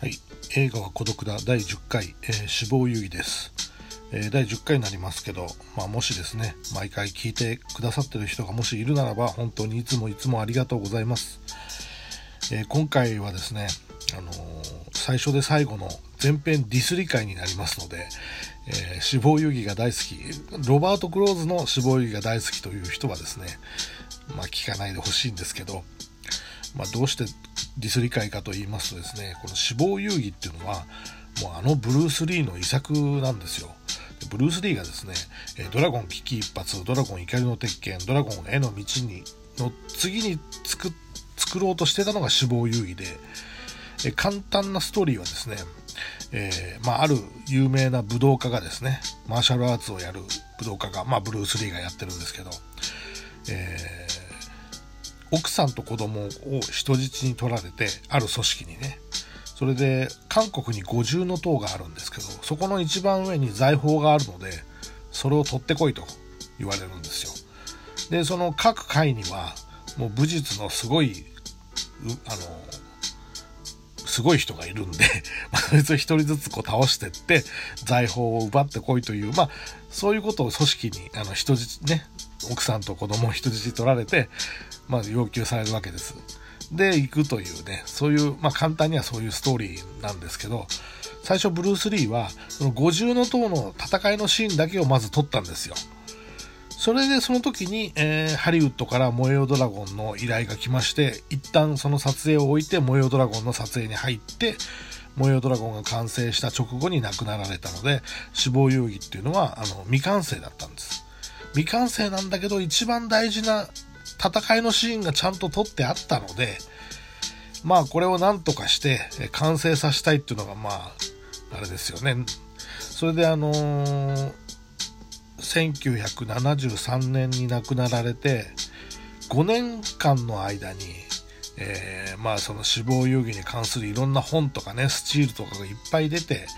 はい、映画は孤独だ。第10回、えー死亡遊戯です、えー第10回になりますけど、まあ、もしですね毎回聞いてくださってる人がもしいるならば本当にいつもいつもありがとうございます、えー今回はですね、あの最初で最後の前編ディスり会になりますので、え死亡遊戯が大好き。ロバート・クローズの死亡遊戯が大好きという人はですねまあ聞かないでほしいんですけどまあ、どうしてディスり会かと言いますとですねこの死亡遊戯っていうのはもうあのブルース・リーの遺作なんですよ。ブルース・リーがですね「ドラゴン危機一発」「ドラゴン怒りの鉄拳」「ドラゴンへの道に」の次に作作ろうとしてたのが死亡遊戯で、簡単なストーリーはですね、えーまあ、ある有名な武道家がですねマーシャルアーツをやる武道家が、まあ、ブルース・リーがやってるんですけど、えー奥さんと子供を人質に取られてある組織にね。それで韓国に五重塔があるんですけどそこの一番上に財宝があるのでそれを取ってこいと言われるんですよ。でその各階にはもう武術のすごいあのすごい人がいるんで、まあ、そいつを一人ずつこう倒してって財宝を奪ってこいというまあそういうことを組織にあの人質ね奥さんと子供を人質取られて、まあ、要求されるわけです。で行くというねそういう、まあ、簡単にはそういうストーリーなんですけど最初ブルース・リーはその五重塔の戦いのシーンだけをまず撮ったんですよ。それでその時に、えーハリウッドから燃えよドラゴンの依頼が来まして一旦その撮影を置いて燃えよドラゴンの撮影に入って燃えよドラゴンが完成した直後に亡くなられたので死亡遊戯っていうのはあの未完成だったんです未完成なんだけど一番大事な戦いのシーンがちゃんと撮ってあったのでまあこれを何とかして完成させたいっていうのがまああれですよね。それであのー1973年に亡くなられて5年間の間に、えーまあその死亡遊戯に関するいろんな本とかねスチールとかがいっぱい出て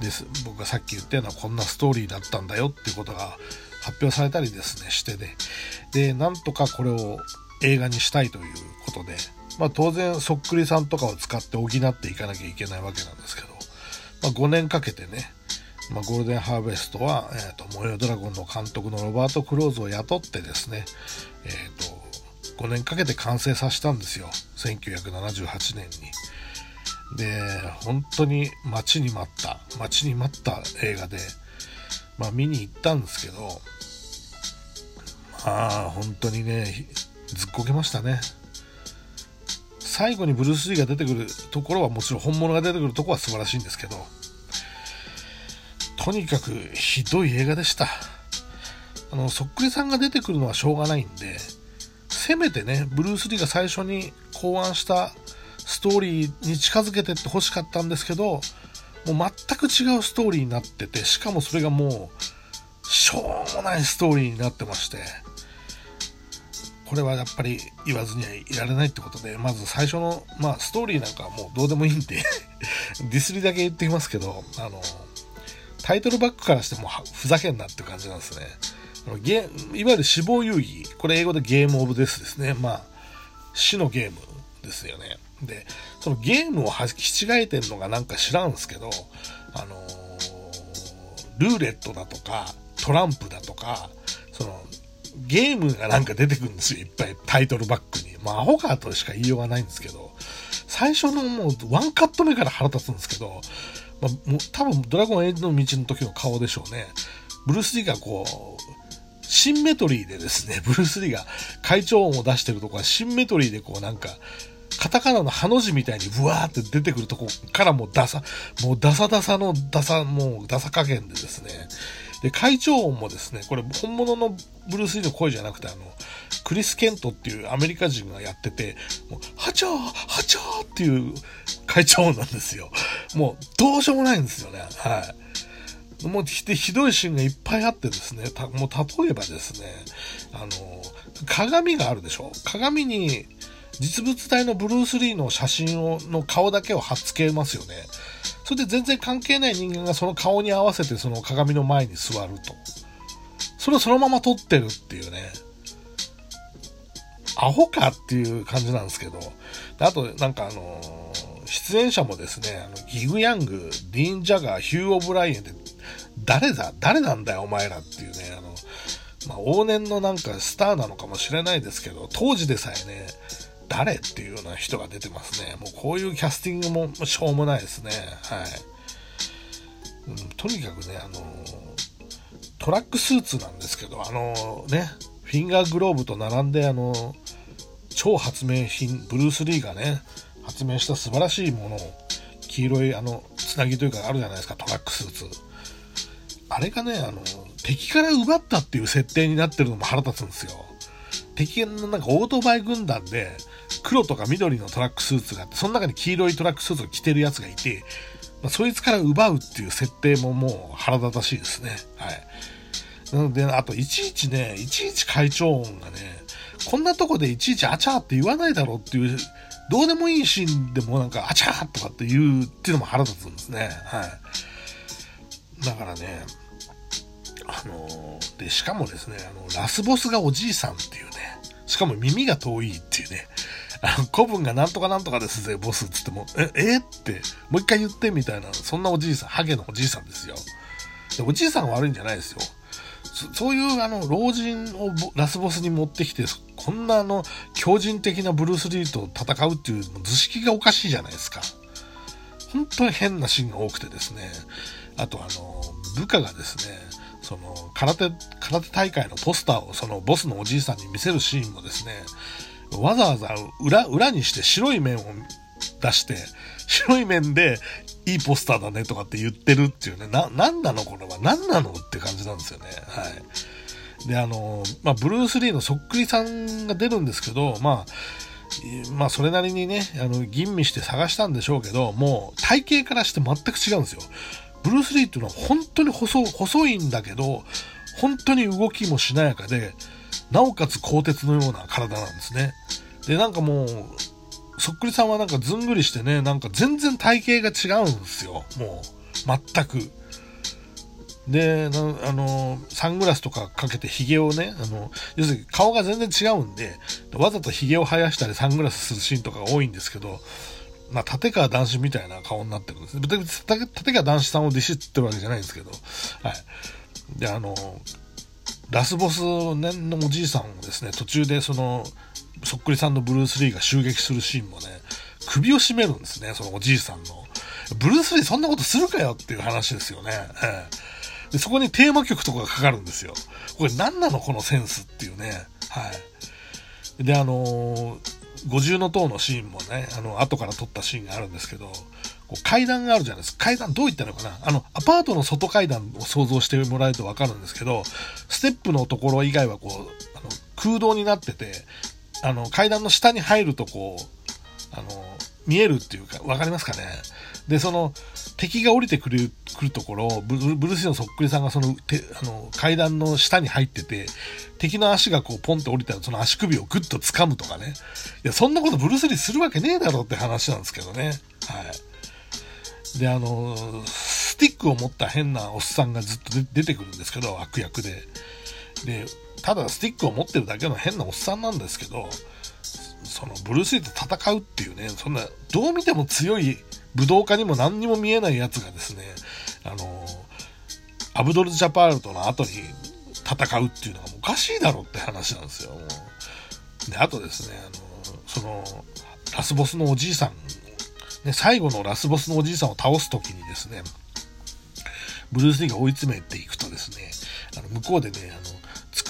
です僕がさっき言ったようなこんなストーリーだったんだよっていうことが発表されたりですねしてねでなんとかこれを映画にしたいということで、まあ、当然そっくりさんとかを使って補っていかなきゃいけないわけなんですけど、まあ、5年かけてねまあ、ゴールデンハーベストは、えー、と燃えよドラゴンの監督のロバート・クローズを雇ってですね、えー、と5年かけて完成させたんですよ1978年に。で本当に待ちに待った待ちに待った映画で、まあ、見に行ったんですけどまあ本当にねずっこけましたね。最後にブルース・リーが出てくるところはもちろん本物が出てくるところは素晴らしいんですけどとにかくひどい映画でした。あの、そっくりさんが出てくるのはしょうがないんで、せめてね、ブルース・リーが最初に考案したストーリーに近づけてって欲しかったんですけど、もう全く違うストーリーになってて、しかもそれがもう、しょうもないストーリーになってまして、これはやっぱり言わずにはいられないってことで、まず最初の、まあ、ストーリーなんかはもうどうでもいいんで、ディスりだけ言ってきますけど、あの、タイトルバックからしてもふざけんなって感じなんですね。ゲいわゆる死亡遊戯、これ英語でゲームオブデスですね。まあ、死のゲームですよね。で、そのゲームをはき違えてんのがなんか知らんすけど、あのールーレットだとか、トランプだとか、その、ゲームがなんか出てくるんですよ。いっぱいタイトルバックに。まあ、アホかとしか言いようがないんですけど、最初のもうワンカット目から腹立つんですけど、まあ、もう多分ドラゴンエイジの道の時の顔でしょうね。ブルース・リーがこう、シンメトリーでですね、ブルース・リーが会長音を出してるとこはシンメトリーでこうなんか、カタカナのハの字みたいにブワーって出てくるとこからもうダサ、もうダサダサのダサ、もうダサ加減でですね。で、会長音もですね、これ本物のブルース・リーの声じゃなくて、あの、クリス・ケントっていうアメリカ人がやってて、もう、ハチャーハチャーっていう会長音なんですよ。もう、どうしようもないんですよね。はい。もうひひどいシーンがいっぱいあってですね、たもう例えばですね、あの、鏡があるでしょ？鏡に実物大のブルース・リーの写真をの顔だけを貼っつけますよね。それで全然関係ない人間がその顔に合わせてその鏡の前に座ると。それをそのまま撮ってるっていうね。アホかっていう感じなんですけど。あと、なんかあのー出演者もですね、あのギグ・ヤング、ディーン・ジャガー、ヒュー・オブライエンで、誰だ？誰なんだよ、お前らっていうね、あの、まあ、往年のなんかスターなのかもしれないですけど、当時でさえね、誰っていうような人が出てますね。もうこういうキャスティングもしょうもないですね。はい。うん、とにかくね、あのトラックスーツなんですけど、あのね、フィンガーグローブと並んで、あの超発明品、ブルース・リーがね、発明した素晴らしいものを、黄色いあの、つなぎというかあるじゃないですか、トラックスーツ。あれがね、あの、敵から奪ったっていう設定になってるのも腹立つんですよ。敵のなんかオートバイ軍団で、黒とか緑のトラックスーツがあって、その中に黄色いトラックスーツを着てるやつがいて、まあ、そいつから奪うっていう設定ももう腹立たしいですね。はい。なので、あと、いちいちね、いちいち会長音がね、こんなとこでいちいちあちゃーって言わないだろうっていう、どうでもいいシーンでもなんかあちゃーとかって言うっていうのも腹立つんですね。はい。だからね、あのー、で、しかもですね、あの、ラスボスがおじいさんっていうね、しかも耳が遠いっていうね、あの、古文がなんとかなんとかですぜ、ボスっつっても、え、えって、もう一回言ってみたいな、そんなおじいさん、ハゲのおじいさんですよ。でおじいさんが悪いんじゃないですよ。そういうあの、老人をラスボスに持ってきて、こんなあの、強靭的なブルース・リーと戦うっていう図式がおかしいじゃないですか。本当に変なシーンが多くてですね。あとあの、部下がですね、その、空手、空手大会のポスターをそのボスのおじいさんに見せるシーンもですね、わざわざ裏、裏にして白い面を出して、白い面でいいポスターだねとかって言ってるっていうね、な、なんなの？これは何なの？って感じなんですよね。はい。で、あの、まあ、ブルース・リーのそっくりさんが出るんですけど、まあ、まあ、それなりにね、あの、吟味して探したんでしょうけど、もう、体型からして全く違うんですよ。ブルース・リーっていうのは本当に細、細いんだけど、本当に動きもしなやかで、なおかつ鋼鉄のような体なんですね。で、なんかもう、そっくりさんはなんかずんぐりしてね、なんか全然体型が違うんですよ。もう、全く。で、あの、サングラスとかかけて髭をね、あの、要するに顔が全然違うんで、わざと髭を生やしたりサングラスするシーンとかが多いんですけど、まあ、立川男子みたいな顔になってるんです。立川男子さんをディシってるわけじゃないんですけど、はい。で、あの、ラスボスのおじいさんをですね、途中でその、そっくりさんのブルース・リーが襲撃するシーンもね、首を絞めるんですね、そのおじいさんの。ブルース・リーそんなことするかよっていう話ですよね。ええ、でそこにテーマ曲とかがかかるんですよ。これ何なのこのセンスっていうね。はい。で、あのー、五重塔のシーンもね、あの、後から撮ったシーンがあるんですけど、こう階段があるじゃないですか。階段どういったのかなあの、アパートの外階段を想像してもらえるとわかるんですけど、ステップのところ以外はこう、あの空洞になってて、あの、階段の下に入るとこう、あの、見えるっていうか、わかりますかね？で、その、敵が降りてくる、来るところブル、ブルースのそっくりさんがその、てあの、階段の下に入ってて、敵の足がこう、ポンって降りたら、その足首をグッと掴むとかね。いや、そんなことブルースリーするわけねえだろって話なんですけどね。はい。で、あの、スティックを持った変なおっさんがずっと出てくるんですけど、悪役で。で、ただスティックを持ってるだけの変なおっさんなんですけど、そのブルース・リーと戦うっていうね、そんな、どう見ても強い武道家にも何にも見えないやつがですね、あの、アブドル・ジャパールとの後に戦うっていうのがおかしいだろって話なんですよ。で、あとですね、あの、その、ラスボスのおじいさん、ね、最後のラスボスのおじいさんを倒す時にですね、ブルース・リーが追い詰めていくとですね、あの向こうでね、あの、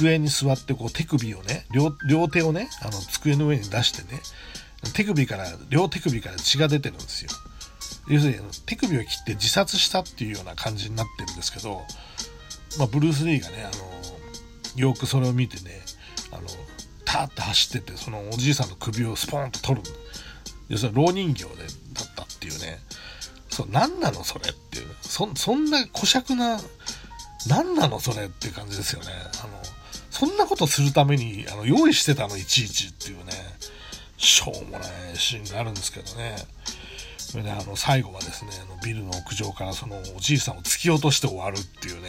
机に座ってこう手首をね、両両手をね、あの机の上に出してね、手首から、両手首から血が出てるんですよ。要するに手首を切って自殺したっていうような感じになってるんですけど、まあ、ブルース・リーがね、あの、よくそれを見てね、あの、ターって走ってて、そのおじいさんの首をスポーンと取る。要するに蝋人形で、だったっていうね。そう、何なのそれっていう。そ、そんな古尺な、何なのそれっていう感じですよね。あの、そんなことするためにあの用意してたのいちいちっていうね、しょうもないシーンがあるんですけどね。それであの最後はですね、あのビルの屋上からそのおじいさんを突き落として終わるっていうね、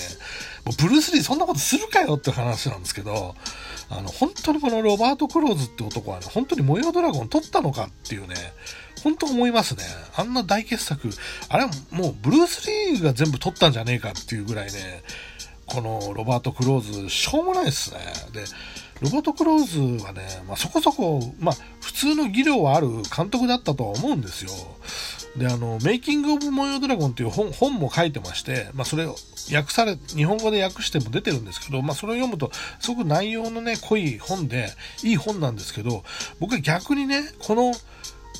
もうブルース・リーそんなことするかよって話なんですけど、あの本当にこのロバート・クローズって男はね、本当に模様ドラゴン撮ったのかっていうね、本当思いますね。あんな大傑作、あれはもうブルース・リーが全部撮ったんじゃねえかっていうぐらいね、このロバート・クローズ、しょうもないですね。で、ロバート・クローズはね、まあ、そこそこ、まあ、普通の技量はある監督だったとは思うんですよ。で、あの、メイキング・オブ・モヨドラゴンっていう本本も書いてまして、まあ、それを訳され、日本語で訳しても出てるんですけど、まあ、それを読むと、すごく内容のね、濃い本で、いい本なんですけど、僕は逆にね、この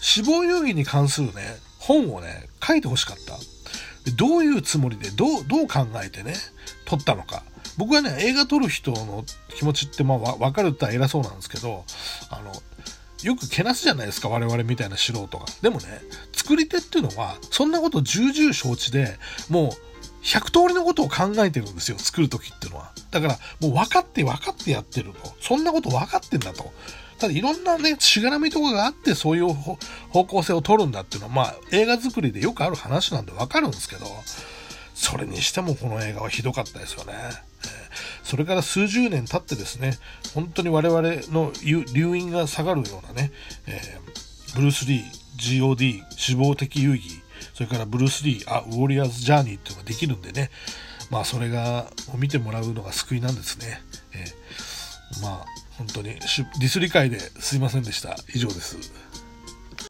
死亡遊戯に関するね、本をね、書いてほしかった。どういうつもりで、どう、どう考えてね、撮ったのか。僕はね、映画撮る人の気持ちって、まあ、わかるって偉そうなんですけど、あの、よくけなすじゃないですか、我々みたいな素人が。でもね、作り手っていうのは、そんなこと重々承知で、もう、100通りのことを考えてるんですよ、作るときっていうのは。だから、もう分かって分かってやってると。そんなこと分かってんだと。ただいろんなね、しがらみとかがあってそういう方向性を取るんだっていうのは、まあ映画作りでよくある話なんでわかるんですけど、それにしてもこの映画はひどかったですよね。それから数十年経ってですね、本当に我々の留飲が下がるようなね、えー、ブルース・リー、GOD、死亡的遊戯、それからブルース・リー、あ、ウォリアーズ・ジャーニーっていうのができるんでね、まあそれが、見てもらうのが救いなんですね。えー、まあ本当にディス理解ですいませんでした。以上です。